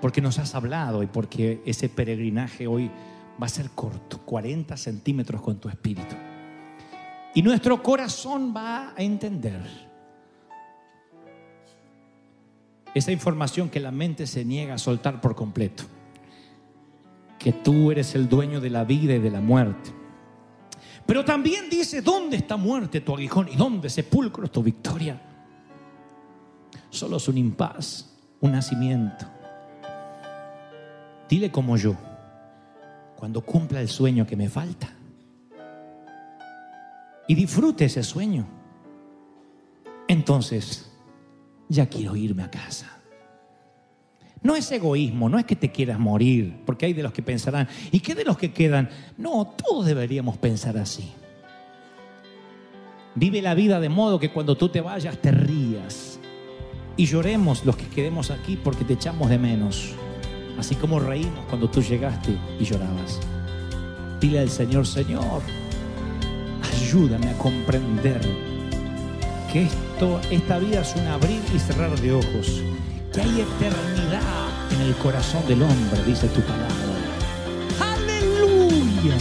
porque nos has hablado y porque ese peregrinaje hoy va a ser corto, 40 centímetros con tu espíritu. Y nuestro corazón va a entender esa información que la mente se niega a soltar por completo. Que tú eres el dueño de la vida y de la muerte. Pero también dice, ¿dónde está muerte tu aguijón y dónde sepulcro tu victoria? Solo es un impas, un nacimiento. Dile como yo, cuando cumpla el sueño que me falta. Y disfrute ese sueño. Entonces, ya quiero irme a casa. No es egoísmo, no es que te quieras morir, porque hay de los que pensarán, ¿y qué de los que quedan? No, todos deberíamos pensar así. Vive la vida de modo que cuando tú te vayas te rías y lloremos los que quedemos aquí porque te echamos de menos, así como reímos cuando tú llegaste y llorabas. Dile al Señor, Señor, ayúdame a comprender que esto, esta vida es un abrir y cerrar de ojos, que hay eternidad en el corazón del hombre, dice tu palabra. Aleluya.